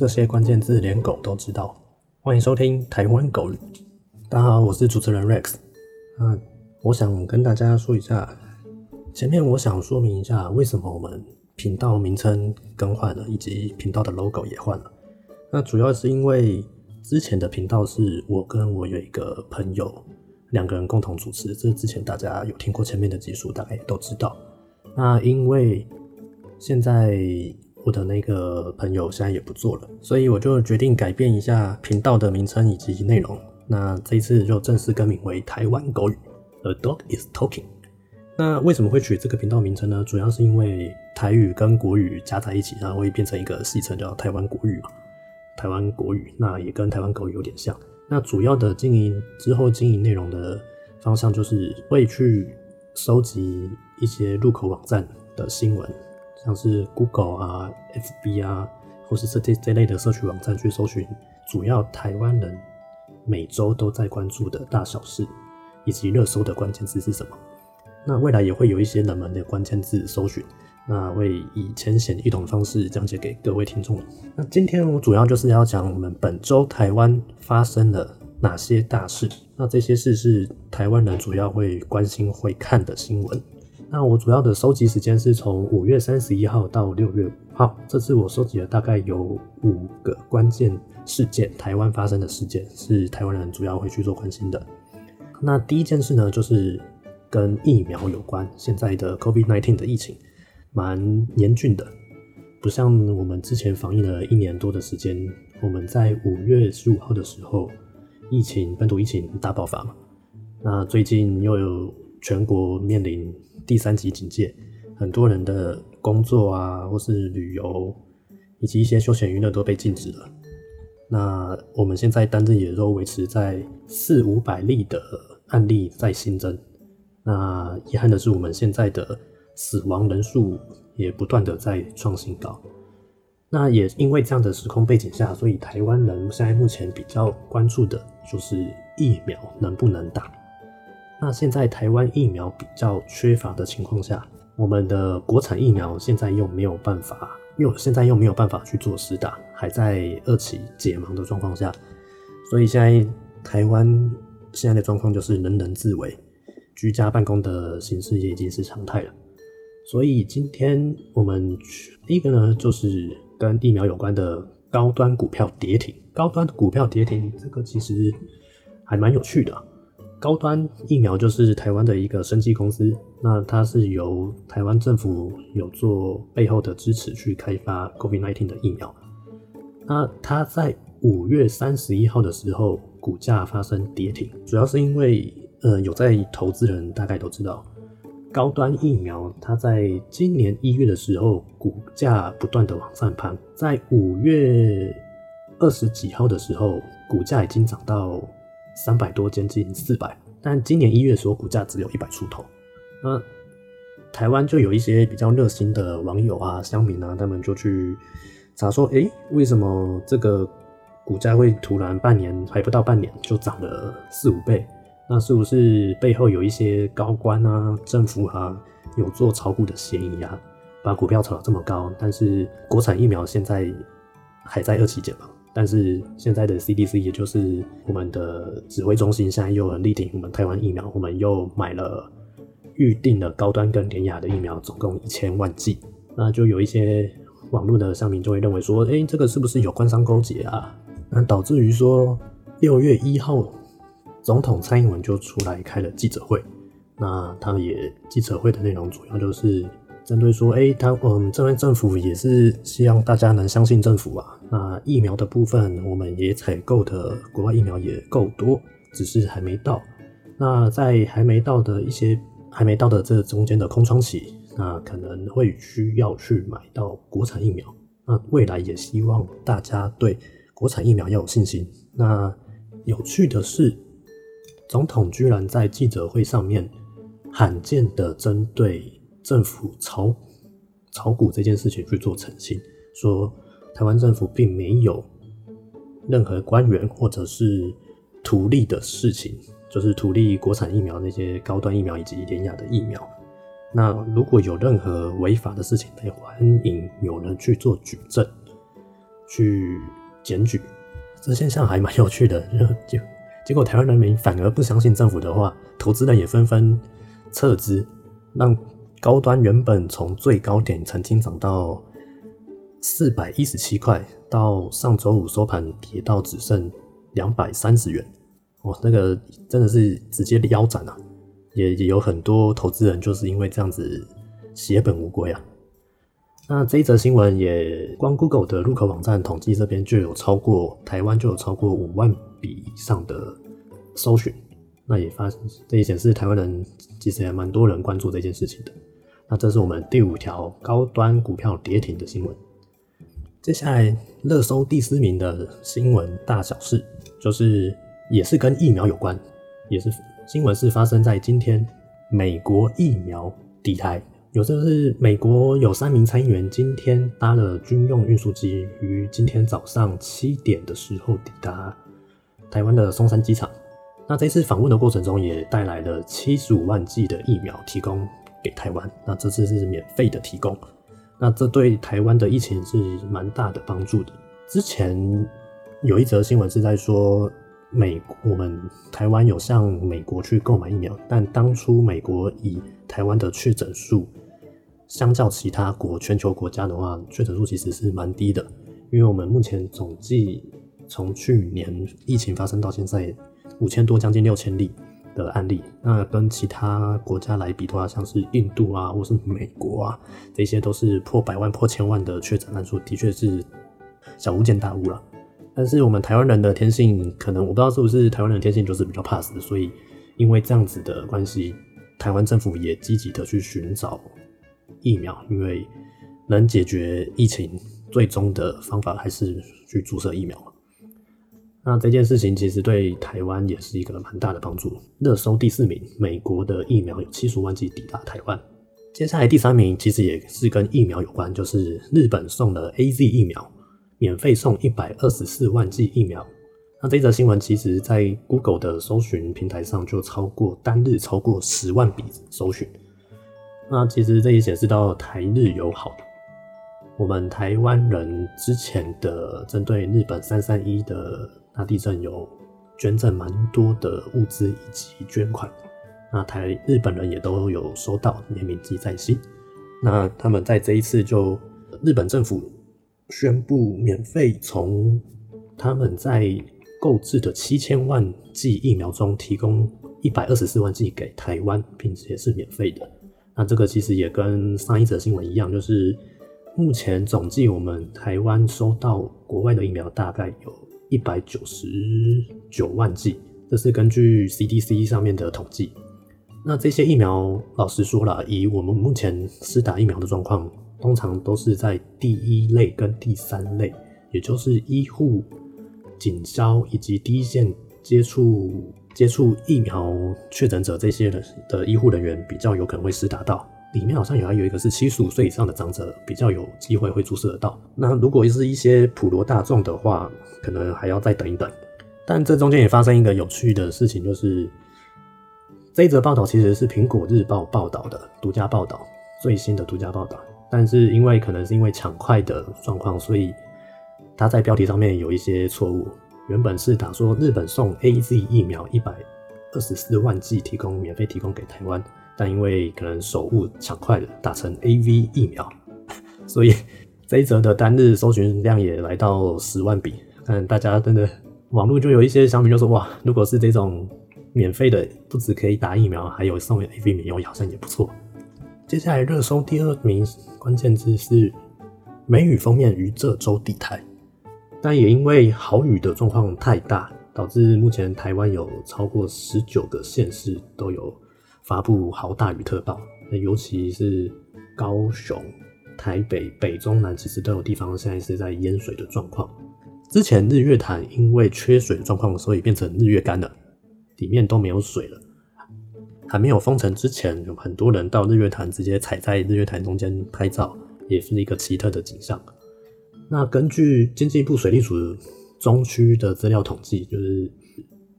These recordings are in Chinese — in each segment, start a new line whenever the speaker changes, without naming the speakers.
这些关键字连狗都知道。欢迎收听台湾狗语。大家好，我是主持人 Rex。那我想跟大家说一下，前面我想说明一下为什么我们频道名称更换了，以及频道的 logo 也换了。那主要是因为之前的频道是我跟我有一个朋友两个人共同主持，这之前大家有听过前面的技术，大概也都知道。那因为现在我的那个朋友现在也不做了，所以我就决定改变一下频道的名称以及内容。那这一次就正式更名为台湾狗语，A Dog is Talking。那为什么会取这个频道名称呢？主要是因为台语跟国语加在一起，然后会变成一个戏称叫台湾国语嘛。台湾国语那也跟台湾狗语有点像。那主要的经营之后经营内容的方向就是会去收集一些入口网站的新闻。像是 Google 啊、FB 啊，或是这这这类的社区网站去搜寻主要台湾人每周都在关注的大小事，以及热搜的关键字是什么。那未来也会有一些冷门的关键字搜寻，那会以浅显易懂的方式讲解给各位听众。那今天我主要就是要讲我们本周台湾发生了哪些大事。那这些事是台湾人主要会关心、会看的新闻。那我主要的收集时间是从五月三十一号到六月五号。这次我收集了大概有五个关键事件，台湾发生的事件是台湾人主要会去做关心的。那第一件事呢，就是跟疫苗有关。现在的 COVID-19 的疫情蛮严峻的，不像我们之前防疫了一年多的时间。我们在五月十五号的时候，疫情本土疫情大爆发嘛。那最近又有全国面临。第三级警戒，很多人的工作啊，或是旅游，以及一些休闲娱乐都被禁止了。那我们现在单日也都维持在四五百例的案例在新增。那遗憾的是，我们现在的死亡人数也不断的在创新高。那也因为这样的时空背景下，所以台湾人现在目前比较关注的就是疫苗能不能打。那现在台湾疫苗比较缺乏的情况下，我们的国产疫苗现在又没有办法，又现在又没有办法去做实打，还在二期解盲的状况下，所以现在台湾现在的状况就是人人自危，居家办公的形式也已经是常态了。所以今天我们第一个呢，就是跟疫苗有关的高端股票跌停，高端股票跌停，这个其实还蛮有趣的。高端疫苗就是台湾的一个生技公司，那它是由台湾政府有做背后的支持去开发 COVID-19 的疫苗。那它在五月三十一号的时候，股价发生跌停，主要是因为，呃，有在投资人大概都知道，高端疫苗它在今年一月的时候，股价不断的往上攀，在五月二十几号的时候，股价已经涨到。三百多，接近四百，但今年一月的时候，股价只有一百出头。那台湾就有一些比较热心的网友啊、乡民啊，他们就去查说，哎，为什么这个股价会突然半年还不到半年就涨了四五倍？那是不是背后有一些高官啊、政府啊有做炒股的嫌疑啊，把股票炒得这么高？但是国产疫苗现在还在二期解盲。但是现在的 CDC，也就是我们的指挥中心，现在又很力挺我们台湾疫苗，我们又买了预定的高端跟典雅的疫苗，总共一千万剂。那就有一些网络的乡民就会认为说，哎，这个是不是有官商勾结啊？那导致于说六月一号，总统蔡英文就出来开了记者会，那他也记者会的内容主要就是。针对说，哎，他，嗯，这边政府也是希望大家能相信政府啊。那疫苗的部分，我们也采购的国外疫苗也够多，只是还没到。那在还没到的一些还没到的这中间的空窗期，那可能会需要去买到国产疫苗。那未来也希望大家对国产疫苗要有信心。那有趣的是，总统居然在记者会上面罕见的针对。政府炒炒股这件事情去做澄清，说台湾政府并没有任何官员或者是图利的事情，就是图利国产疫苗那些高端疫苗以及廉雅的疫苗。那如果有任何违法的事情，也欢迎有人去做举证，去检举，这现象还蛮有趣的。就结果台湾人民反而不相信政府的话，投资人也纷纷撤资，让高端原本从最高点曾经涨到四百一十七块，到上周五收盘跌到只剩两百三十元。哇，那个真的是直接腰斩啊！也也有很多投资人就是因为这样子血本无归啊。那这一则新闻也，光 Google 的入口网站统计这边就有超过台湾就有超过五万笔以上的搜寻，那也发这也显示台湾人其实也蛮多人关注这件事情的。那这是我们第五条高端股票跌停的新闻。接下来热搜第四名的新闻大小事，就是也是跟疫苗有关，也是。新闻是发生在今天，美国疫苗抵台，有就是美国有三名参议员今天搭了军用运输机，于今天早上七点的时候抵达台湾的松山机场。那这次访问的过程中，也带来了七十五万剂的疫苗提供给台湾。那这次是免费的提供，那这对台湾的疫情是蛮大的帮助的。之前有一则新闻是在说。美，我们台湾有向美国去购买疫苗，但当初美国以台湾的确诊数，相较其他国全球国家的话，确诊数其实是蛮低的。因为我们目前总计从去年疫情发生到现在，五千多将近六千例的案例，那跟其他国家来比的话，像是印度啊，或是美国啊，这些都是破百万、破千万的确诊案数，的确是小巫见大巫了。但是我们台湾人的天性，可能我不知道是不是台湾人的天性就是比较怕死，所以因为这样子的关系，台湾政府也积极的去寻找疫苗，因为能解决疫情最终的方法还是去注射疫苗那这件事情其实对台湾也是一个蛮大的帮助。热搜第四名，美国的疫苗有七十万剂抵达台湾。接下来第三名其实也是跟疫苗有关，就是日本送的 A Z 疫苗。免费送一百二十四万剂疫苗，那这则新闻其实，在 Google 的搜寻平台上就超过单日超过十万笔搜寻。那其实这也显示到台日友好。我们台湾人之前的针对日本三三一的大地震有捐赠蛮多的物资以及捐款，那台日本人也都有收到，也铭记在心。那他们在这一次就日本政府。宣布免费从他们在购置的七千万剂疫苗中提供一百二十四万剂给台湾，并且是免费的。那这个其实也跟上一则新闻一样，就是目前总计我们台湾收到国外的疫苗大概有一百九十九万剂，这是根据 CDC 上面的统计。那这些疫苗，老实说了，以我们目前施打疫苗的状况。通常都是在第一类跟第三类，也就是医护、警消以及第一线接触接触疫苗确诊者这些的的医护人员比较有可能会施打到。里面好像有还有一个是七十五岁以上的长者比较有机会会注射得到。那如果是一些普罗大众的话，可能还要再等一等。但这中间也发生一个有趣的事情，就是这一则报道其实是苹果日报报道的独家报道，最新的独家报道。但是因为可能是因为抢快的状况，所以他在标题上面有一些错误。原本是打说日本送 A Z 疫苗一百二十四万剂提供免费提供给台湾，但因为可能手误抢快了，打成 A V 疫苗，所以 这一则的单日搜寻量也来到十万笔。看大家真的网络就有一些小米就说哇，如果是这种免费的，不止可以打疫苗，还有送 A V 免疫，好像也不错。接下来热搜第二名关键字是梅雨封面于这周地台，但也因为豪雨的状况太大，导致目前台湾有超过十九个县市都有发布豪大雨特报，那尤其是高雄、台北、北中南，其实都有地方现在是在淹水的状况。之前日月潭因为缺水的状况，所以变成日月干了，里面都没有水了。还没有封城之前，有很多人到日月潭直接踩在日月潭中间拍照，也是一个奇特的景象。那根据经济部水利署中区的资料统计，就是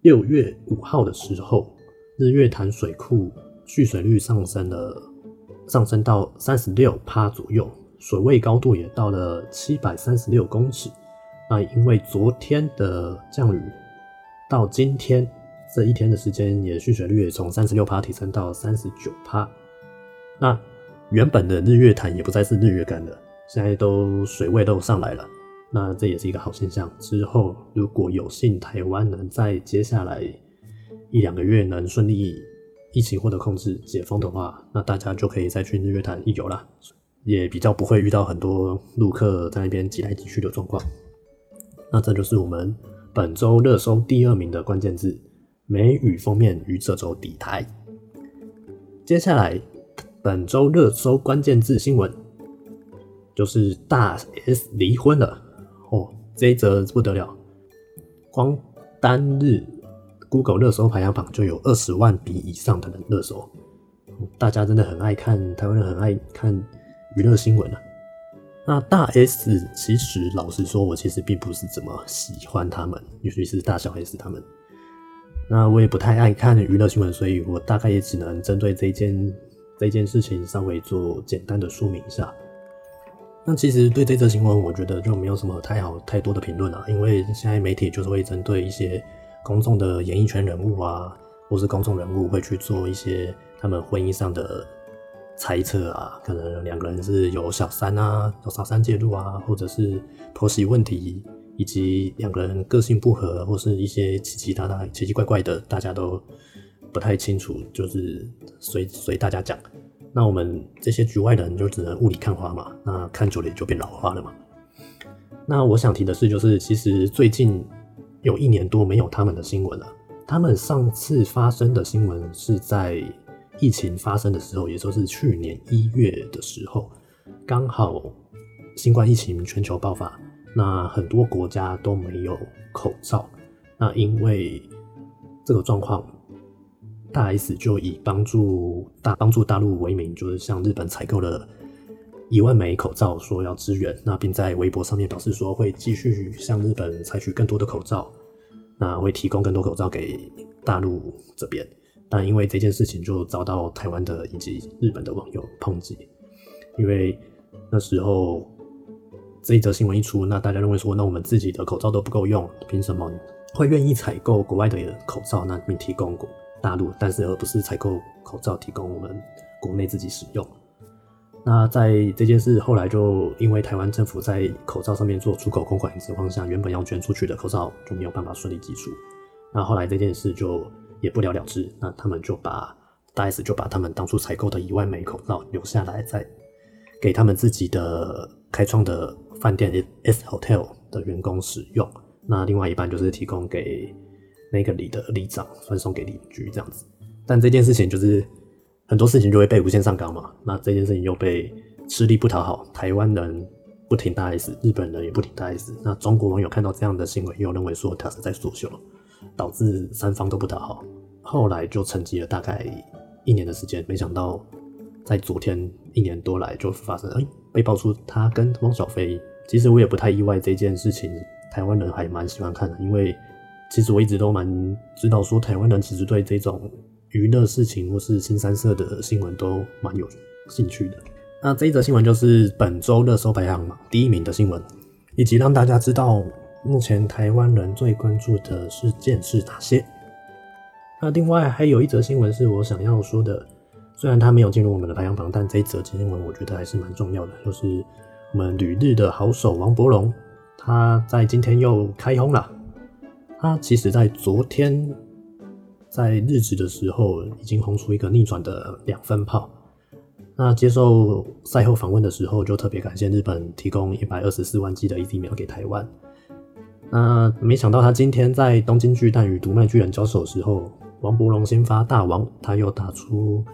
六月五号的时候，日月潭水库蓄水率上升了，上升到三十六趴左右，水位高度也到了七百三十六公尺。那因为昨天的降雨到今天这一天的时间，也蓄水率也从三十六帕提升到三十九帕。那原本的日月潭也不再是日月干了，现在都水位都上来了。那这也是一个好现象。之后如果有幸台湾能在接下来一两个月能顺利疫情获得控制、解封的话，那大家就可以再去日月潭一游了，也比较不会遇到很多陆客在那边挤来挤去的状况。那这就是我们本周热搜第二名的关键字：梅雨封面于这周底台。接下来本周热搜关键字新闻就是大 S 离婚了哦，这一则不得了，光单日 Google 热搜排行榜就有二十万笔以上的热搜，大家真的很爱看，台湾人很爱看娱乐新闻啊。那大 S 其实老实说，我其实并不是怎么喜欢他们，尤其是大小 S 他们。那我也不太爱看娱乐新闻，所以我大概也只能针对这件这件事情稍微做简单的说明一下。那其实对这则新闻，我觉得就没有什么太好太多的评论了，因为现在媒体就是会针对一些公众的演艺圈人物啊，或是公众人物会去做一些他们婚姻上的。猜测啊，可能两个人是有小三啊，有小三介入啊，或者是婆媳问题，以及两个人个性不合，或是一些奇奇他他奇奇怪怪的，大家都不太清楚，就是随随大家讲。那我们这些局外人就只能雾里看花嘛，那看久了也就变老花了嘛。那我想提的是，就是其实最近有一年多没有他们的新闻了。他们上次发生的新闻是在。疫情发生的时候，也就是去年一月的时候，刚好新冠疫情全球爆发，那很多国家都没有口罩。那因为这个状况，大 S 就以帮助大帮助大陆为名，就是向日本采购了一万枚口罩，说要支援。那并在微博上面表示说，会继续向日本采取更多的口罩，那会提供更多口罩给大陆这边。但因为这件事情就遭到台湾的以及日本的网友抨击，因为那时候这一则新闻一出，那大家认为说，那我们自己的口罩都不够用，凭什么会愿意采购国外的口罩，那并提供大陆，但是而不是采购口罩提供我们国内自己使用？那在这件事后来就因为台湾政府在口罩上面做出口公款的情况下，原本要捐出去的口罩就没有办法顺利寄出，那后来这件事就。也不了了之，那他们就把大 S 就把他们当初采购的一万枚口罩留下来，再给他们自己的开创的饭店 S Hotel 的员工使用。那另外一半就是提供给那个里的里长分送给邻居这样子。但这件事情就是很多事情就会被无限上纲嘛。那这件事情又被吃力不讨好，台湾人不挺大 S，日本人也不挺大 S。那中国网友看到这样的新闻，又认为说他是在作秀。导致三方都不讨好，后来就沉寂了大概一年的时间。没想到在昨天一年多来就发生，哎，被爆出他跟汪小菲。其实我也不太意外这件事情，台湾人还蛮喜欢看的，因为其实我一直都蛮知道说台湾人其实对这种娱乐事情或是新三色的新闻都蛮有兴趣的。那这一则新闻就是本周热搜排行榜第一名的新闻，以及让大家知道。目前台湾人最关注的事件是哪些？那另外还有一则新闻是我想要说的，虽然它没有进入我们的排行榜，但这一则新闻我觉得还是蛮重要的，就是我们旅日的好手王伯龙，他在今天又开轰了。他其实在昨天在日职的时候已经轰出一个逆转的两分炮。那接受赛后访问的时候，就特别感谢日本提供一百二十四万剂的疫苗给台湾。那没想到他今天在东京巨蛋与独卖巨人交手的时候，王伯龙先发大王，他又打出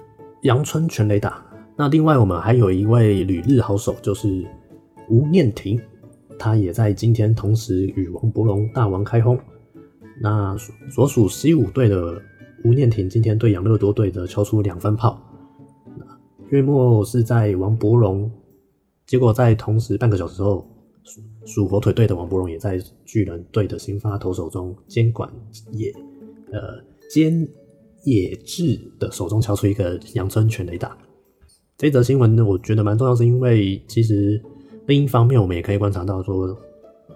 阳春全垒打。那另外我们还有一位旅日好手，就是吴念婷，他也在今天同时与王伯龙大王开轰。那所属西武队的吴念婷今天对养乐多队的敲出两分炮。月末是在王伯龙，结果在同时半个小时后。属火腿队的王柏荣也在巨人队的新发投手中监管野呃兼野智的手中敲出一个阳春全垒打。这则新闻呢，我觉得蛮重要，是因为其实另一方面我们也可以观察到说，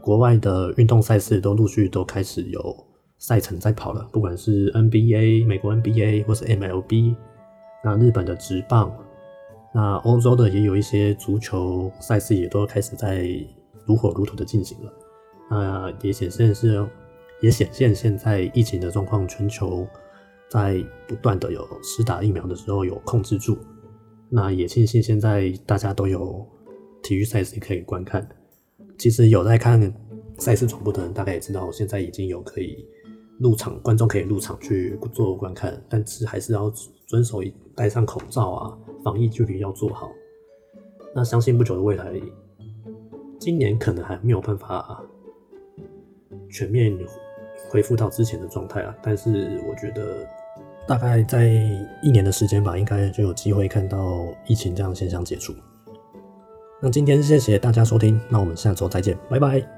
国外的运动赛事都陆续都开始有赛程在跑了，不管是 NBA、美国 NBA 或是 MLB，那日本的职棒，那欧洲的也有一些足球赛事也都开始在如火如荼的进行了。那也显现是，也显现现在疫情的状况，全球在不断的有施打疫苗的时候有控制住。那也庆幸现在大家都有体育赛事可以观看。其实有在看赛事转播的人，大概也知道，现在已经有可以入场，观众可以入场去做观看，但是还是要遵守戴上口罩啊，防疫距离要做好。那相信不久的未来，今年可能还没有办法全面恢复到之前的状态啊，但是我觉得大概在一年的时间吧，应该就有机会看到疫情这样现象解除。那今天谢谢大家收听，那我们下周再见，拜拜。